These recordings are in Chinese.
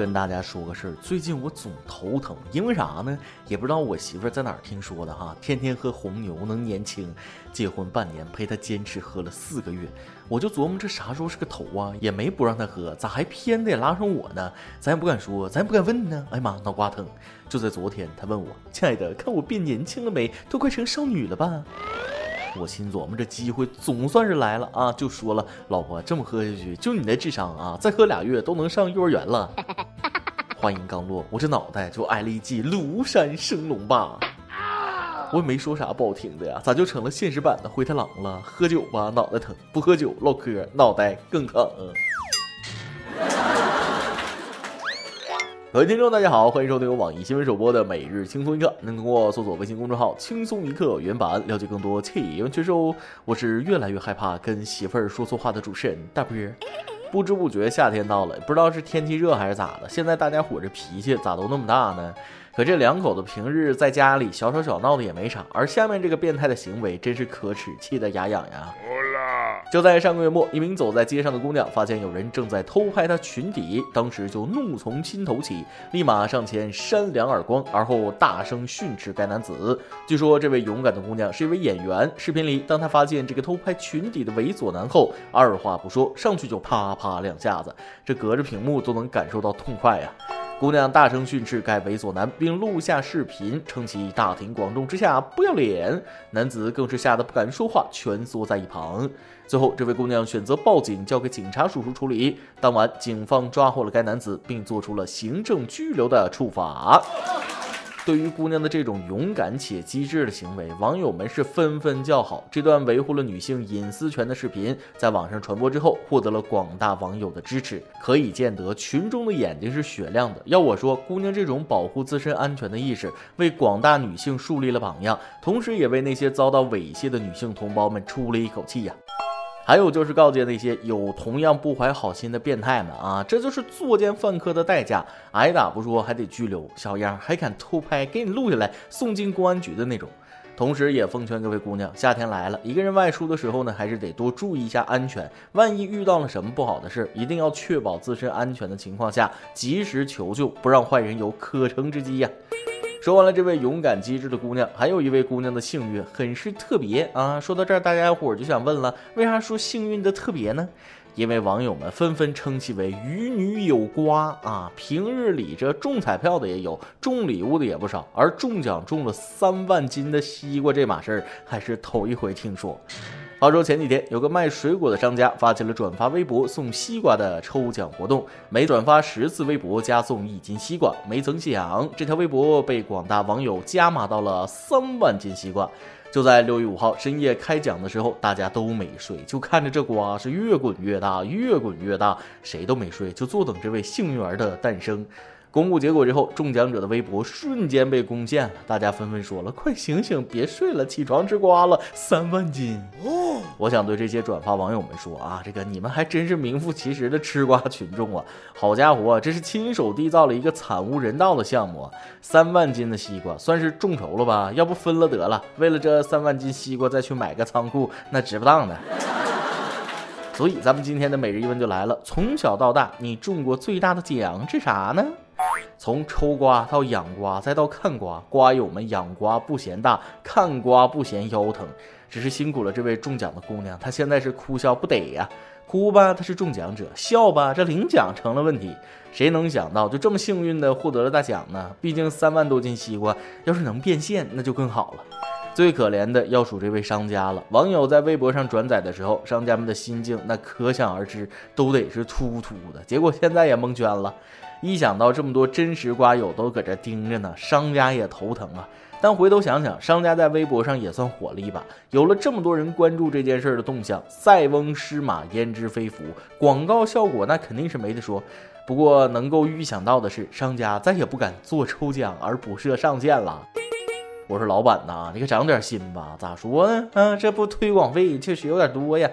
跟大家说个事儿，最近我总头疼，因为啥呢？也不知道我媳妇儿在哪儿听说的哈，天天喝红牛能年轻，结婚半年陪她坚持喝了四个月，我就琢磨这啥时候是个头啊？也没不让她喝，咋还偏得拉上我呢？咱也不敢说，咱也不敢问呢。哎呀妈，脑瓜疼！就在昨天，她问我，亲爱的，看我变年轻了没？都快成少女了吧？我心琢磨，这机会总算是来了啊！就说了，老婆这么喝下去，就你那智商啊，再喝俩月都能上幼儿园了。话音刚落，我这脑袋就挨了一记庐山升龙霸。我也没说啥不好听的呀，咋就成了现实版的灰太狼了？喝酒吧脑袋疼，不喝酒唠嗑脑袋更疼。各位听众，大家好，欢迎收听由网易新闻首播的《每日轻松一刻》，能通过搜索微信公众号“轻松一刻”原版了解更多气温趋势哦。我是越来越害怕跟媳妇儿说错话的主持人大波。不知不觉夏天到了，不知道是天气热还是咋的，现在大家伙这脾气咋都那么大呢？可这两口子平日在家里小吵小闹的也没啥，而下面这个变态的行为真是可耻，气得牙痒痒。就在上个月末，一名走在街上的姑娘发现有人正在偷拍她裙底，当时就怒从心头起，立马上前扇两耳光，而后大声训斥该男子。据说这位勇敢的姑娘是一位演员。视频里，当她发现这个偷拍裙底的猥琐男后，二话不说，上去就啪啪两下子，这隔着屏幕都能感受到痛快呀。姑娘大声训斥该猥琐男，并录下视频，称其大庭广众之下不要脸。男子更是吓得不敢说话，蜷缩在一旁。最后，这位姑娘选择报警，交给警察叔叔处理。当晚，警方抓获了该男子，并做出了行政拘留的处罚。对于姑娘的这种勇敢且机智的行为，网友们是纷纷叫好。这段维护了女性隐私权的视频在网上传播之后，获得了广大网友的支持。可以见得，群众的眼睛是雪亮的。要我说，姑娘这种保护自身安全的意识，为广大女性树立了榜样，同时也为那些遭到猥亵的女性同胞们出了一口气呀。还有就是告诫那些有同样不怀好心的变态们啊，这就是作奸犯科的代价，挨打不说还得拘留，小样儿还敢偷拍，给你录下来送进公安局的那种。同时也奉劝各位姑娘，夏天来了，一个人外出的时候呢，还是得多注意一下安全，万一遇到了什么不好的事，一定要确保自身安全的情况下，及时求救，不让坏人有可乘之机呀。说完了这位勇敢机智的姑娘，还有一位姑娘的幸运很是特别啊！说到这儿，大家伙就想问了，为啥说幸运的特别呢？因为网友们纷纷称其为与女有瓜啊！平日里这中彩票的也有，中礼物的也不少，而中奖中了三万斤的西瓜这码事儿，还是头一回听说。话说前几天，有个卖水果的商家发起了转发微博送西瓜的抽奖活动，每转发十次微博加送一斤西瓜。没曾想，这条微博被广大网友加码到了三万斤西瓜。就在六月五号深夜开奖的时候，大家都没睡，就看着这瓜是越滚越大，越滚越大，谁都没睡，就坐等这位幸运儿的诞生。公布结果之后，中奖者的微博瞬间被攻陷了，大家纷纷说了：“快醒醒，别睡了，起床吃瓜了，三万斤！”哦，我想对这些转发网友们说啊，这个你们还真是名副其实的吃瓜群众啊！好家伙，这是亲手缔造了一个惨无人道的项目，三万斤的西瓜算是众筹了吧？要不分了得了，为了这三万斤西瓜再去买个仓库，那值不当的。所以咱们今天的每日一问就来了：从小到大，你中过最大的奖是啥呢？从抽瓜到养瓜，再到看瓜，瓜友们养瓜不嫌大，看瓜不嫌腰疼，只是辛苦了这位中奖的姑娘，她现在是哭笑不得呀。哭吧，她是中奖者；笑吧，这领奖成了问题。谁能想到，就这么幸运的获得了大奖呢？毕竟三万多斤西瓜，要是能变现，那就更好了。最可怜的要数这位商家了。网友在微博上转载的时候，商家们的心境那可想而知，都得是突突的。结果现在也蒙圈了。一想到这么多真实瓜友都搁这盯着呢，商家也头疼啊。但回头想想，商家在微博上也算火了一把，有了这么多人关注这件事的动向，塞翁失马焉知非福，广告效果那肯定是没得说。不过能够预想到的是，商家再也不敢做抽奖而不设上限了。我说老板呐，你可长点心吧，咋说呢？啊，这不推广费确实有点多呀。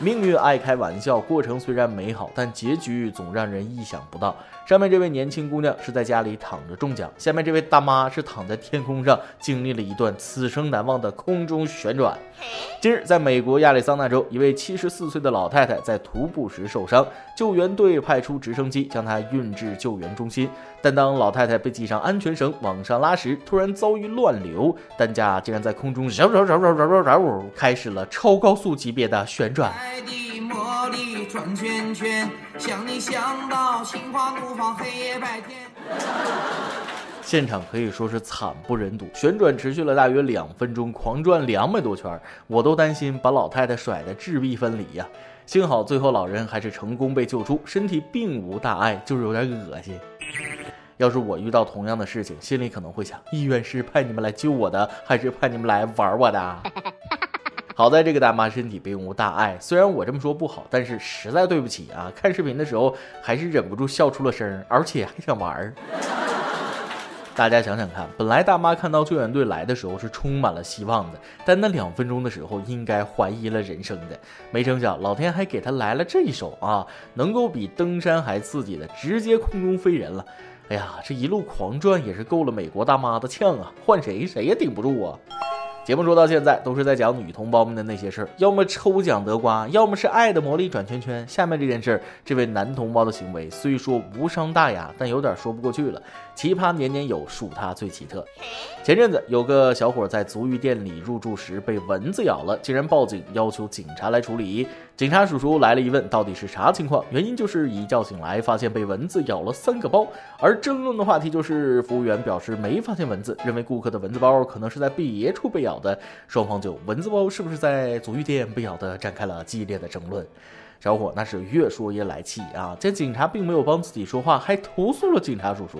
命运爱开玩笑，过程虽然美好，但结局总让人意想不到。上面这位年轻姑娘是在家里躺着中奖，下面这位大妈是躺在天空上，经历了一段此生难忘的空中旋转。近日，在美国亚利桑那州，一位七十四岁的老太太在徒步时受伤，救援队派出直升机将她运至救援中心。但当老太太被系上安全绳往上拉时，突然遭遇乱流，担架竟然在空中绕绕绕绕绕绕绕，开始了超高速级别的旋转。现场可以说是惨不忍睹，旋转持续了大约两分钟，狂转两百多圈，我都担心把老太太甩得质壁分离呀。幸好最后老人还是成功被救出，身体并无大碍，就是有点恶心。要是我遇到同样的事情，心里可能会想：医院是派你们来救我的，还是派你们来玩我的？好在这个大妈身体并无大碍，虽然我这么说不好，但是实在对不起啊！看视频的时候还是忍不住笑出了声，而且还想玩儿。大家想想看，本来大妈看到救援队来的时候是充满了希望的，但那两分钟的时候应该怀疑了人生的。没成想，老天还给她来了这一手啊！能够比登山还刺激的，直接空中飞人了。哎呀，这一路狂转也是够了美国大妈的呛啊！换谁谁也顶不住啊！节目说到现在都是在讲女同胞们的那些事儿，要么抽奖得瓜，要么是爱的魔力转圈圈。下面这件事儿，这位男同胞的行为虽说无伤大雅，但有点说不过去了。奇葩年年有，数他最奇特。前阵子有个小伙在足浴店里入住时被蚊子咬了，竟然报警要求警察来处理。警察叔叔来了一问，到底是啥情况？原因就是一觉醒来发现被蚊子咬了三个包。而争论的话题就是服务员表示没发现蚊子，认为顾客的蚊子包可能是在别处被咬的。双方就蚊子包是不是在足浴店被咬的展开了激烈的争论。小伙那是越说越来气啊！见警察并没有帮自己说话，还投诉了警察叔叔。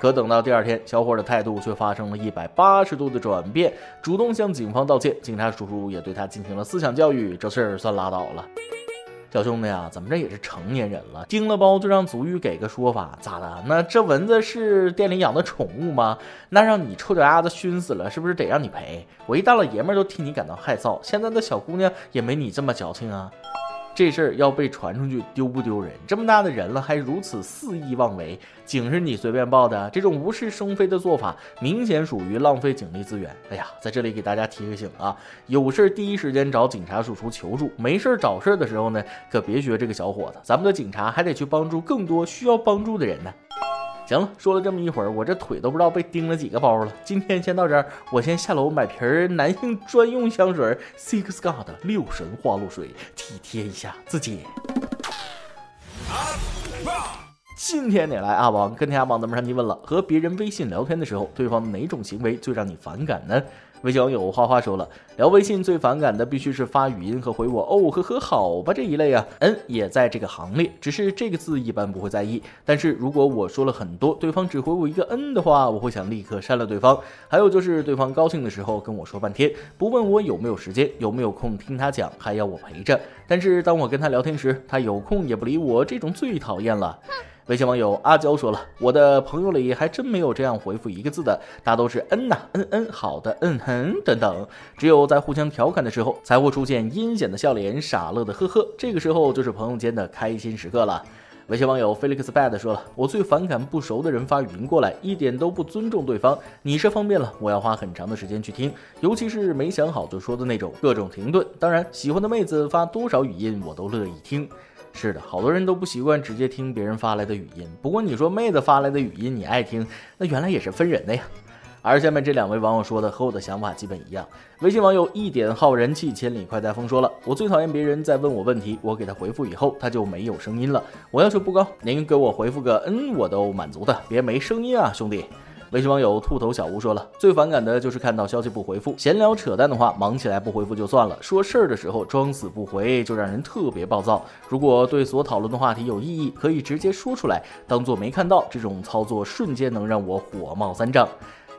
可等到第二天，小伙的态度却发生了一百八十度的转变，主动向警方道歉，警察叔叔也对他进行了思想教育，这事儿算拉倒了。小兄弟啊，咱们这也是成年人了，叮了包就让足浴给个说法，咋的？那这蚊子是店里养的宠物吗？那让你臭脚丫子熏死了，是不是得让你赔？我一大老爷们儿都替你感到害臊，现在的小姑娘也没你这么矫情啊。这事儿要被传出去，丢不丢人？这么大的人了，还如此肆意妄为，警是你随便报的，这种无事生非的做法，明显属于浪费警力资源。哎呀，在这里给大家提个醒啊，有事儿第一时间找警察叔叔求助，没事儿找事儿的时候呢，可别学这个小伙子，咱们的警察还得去帮助更多需要帮助的人呢。行了，说了这么一会儿，我这腿都不知道被叮了几个包了。今天先到这儿，我先下楼买瓶男性专用香水 Six God 六神花露水，体贴一下自己。今天得来阿王跟天阿王咱们上提问了：和别人微信聊天的时候，对方哪种行为最让你反感呢？微信网友花花说了，聊微信最反感的必须是发语音和回我哦呵呵好吧这一类啊，嗯也在这个行列，只是这个字一般不会在意，但是如果我说了很多，对方只回我一个嗯的话，我会想立刻删了对方。还有就是对方高兴的时候跟我说半天，不问我有没有时间，有没有空听他讲，还要我陪着，但是当我跟他聊天时，他有空也不理我，这种最讨厌了。微信网友阿娇说了：“我的朋友里还真没有这样回复一个字的，大都是嗯呐，嗯嗯，好的，嗯哼等等。只有在互相调侃的时候，才会出现阴险的笑脸、傻乐的呵呵。这个时候就是朋友间的开心时刻了。”微信网友 Felix Bad 说了：“我最反感不熟的人发语音过来，一点都不尊重对方。你是方便了，我要花很长的时间去听，尤其是没想好就说的那种，各种停顿。当然，喜欢的妹子发多少语音，我都乐意听。”是的，好多人都不习惯直接听别人发来的语音。不过你说妹子发来的语音你爱听，那原来也是分人的呀。而下面这两位网友说的和我的想法基本一样。微信网友一点好人气千里快带风说了，我最讨厌别人在问我问题，我给他回复以后他就没有声音了。我要求不高，您给我回复个嗯，我都满足的，别没声音啊，兄弟。微信网友兔头小吴说了，最反感的就是看到消息不回复，闲聊扯淡的话忙起来不回复就算了，说事儿的时候装死不回，就让人特别暴躁。如果对所讨论的话题有异议，可以直接说出来，当做没看到。这种操作瞬间能让我火冒三丈。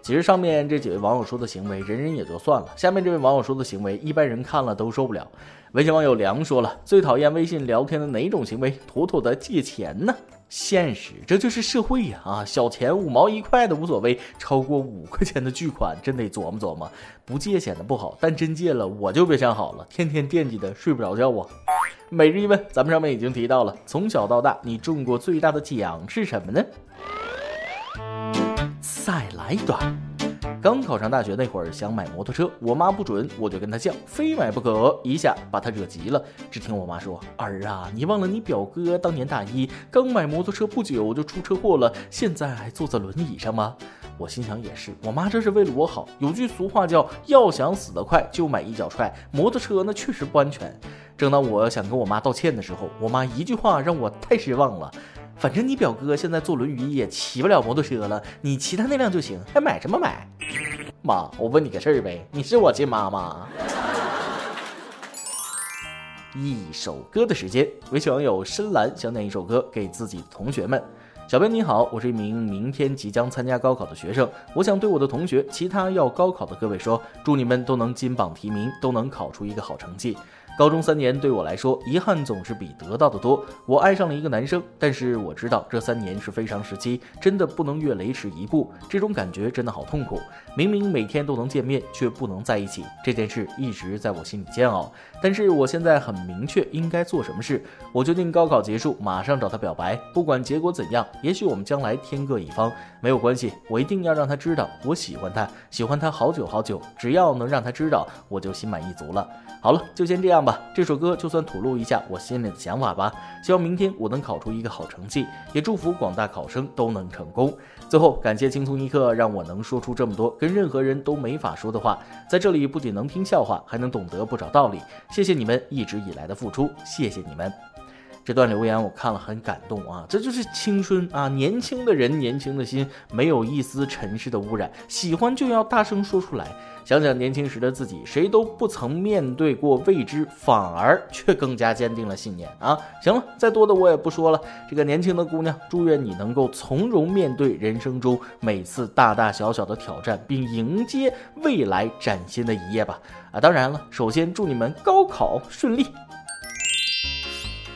其实上面这几位网友说的行为，人人也就算了，下面这位网友说的行为，一般人看了都受不了。微信网友梁说了，最讨厌微信聊天的哪种行为？妥妥的借钱呢。现实，这就是社会呀！啊，小钱五毛一块的无所谓，超过五块钱的巨款真得琢磨琢磨。不借显得不好，但真借了我就别想好了，天天惦记的睡不着觉啊。每日一问，咱们上面已经提到了，从小到大你中过最大的奖是什么呢？再来一段。刚考上大学那会儿，想买摩托车，我妈不准，我就跟她犟，非买不可，一下把她惹急了。只听我妈说：“儿啊，你忘了你表哥当年大一刚买摩托车不久就出车祸了，现在还坐在轮椅上吗？”我心想也是，我妈这是为了我好。有句俗话叫“要想死得快，就买一脚踹”，摩托车那确实不安全。正当我想跟我妈道歉的时候，我妈一句话让我太失望了。反正你表哥现在坐轮椅也骑不了摩托车了，你骑他那辆就行，还买什么买？妈，我问你个事儿呗，你是我亲妈吗？一首歌的时间，微信网友深蓝想点一首歌给自己的同学们。小编你好，我是一名明天即将参加高考的学生，我想对我的同学，其他要高考的各位说，祝你们都能金榜题名，都能考出一个好成绩。高中三年对我来说，遗憾总是比得到的多。我爱上了一个男生，但是我知道这三年是非常时期，真的不能越雷池一步。这种感觉真的好痛苦。明明每天都能见面，却不能在一起，这件事一直在我心里煎熬。但是我现在很明确应该做什么事。我决定高考结束马上找他表白，不管结果怎样，也许我们将来天各一方，没有关系。我一定要让他知道我喜欢他，喜欢他好久好久。只要能让他知道，我就心满意足了。好了，就先这样吧。这首歌就算吐露一下我心里的想法吧。希望明天我能考出一个好成绩，也祝福广大考生都能成功。最后，感谢轻松一刻，让我能说出这么多跟任何人都没法说的话。在这里，不仅能听笑话，还能懂得不少道理。谢谢你们一直以来的付出，谢谢你们。这段留言我看了很感动啊，这就是青春啊！年轻的人，年轻的心，没有一丝尘世的污染，喜欢就要大声说出来。想想年轻时的自己，谁都不曾面对过未知，反而却更加坚定了信念啊！行了，再多的我也不说了。这个年轻的姑娘，祝愿你能够从容面对人生中每次大大小小的挑战，并迎接未来崭新的一页吧！啊，当然了，首先祝你们高考顺利。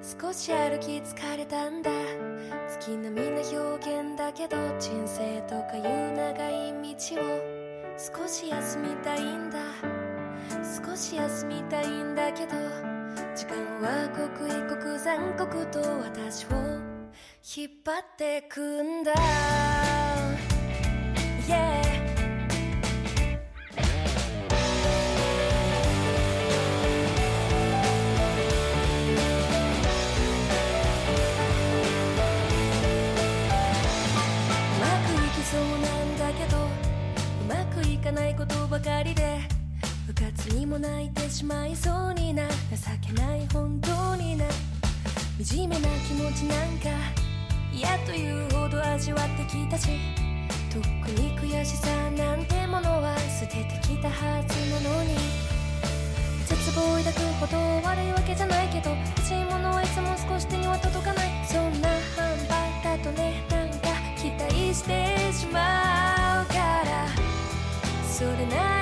少し歩き疲れたんだ。月並みな表現だけど人生とかいう長い道を少し休みたいんだ。少し休みたいんだけど時間は刻一刻残酷と私を引っ張ってくんだ、を抱くほど悪いわけじゃないけど欲しいものはいつも少し手には届かない。そんな販売だとねなんか期待してしまうから。それなら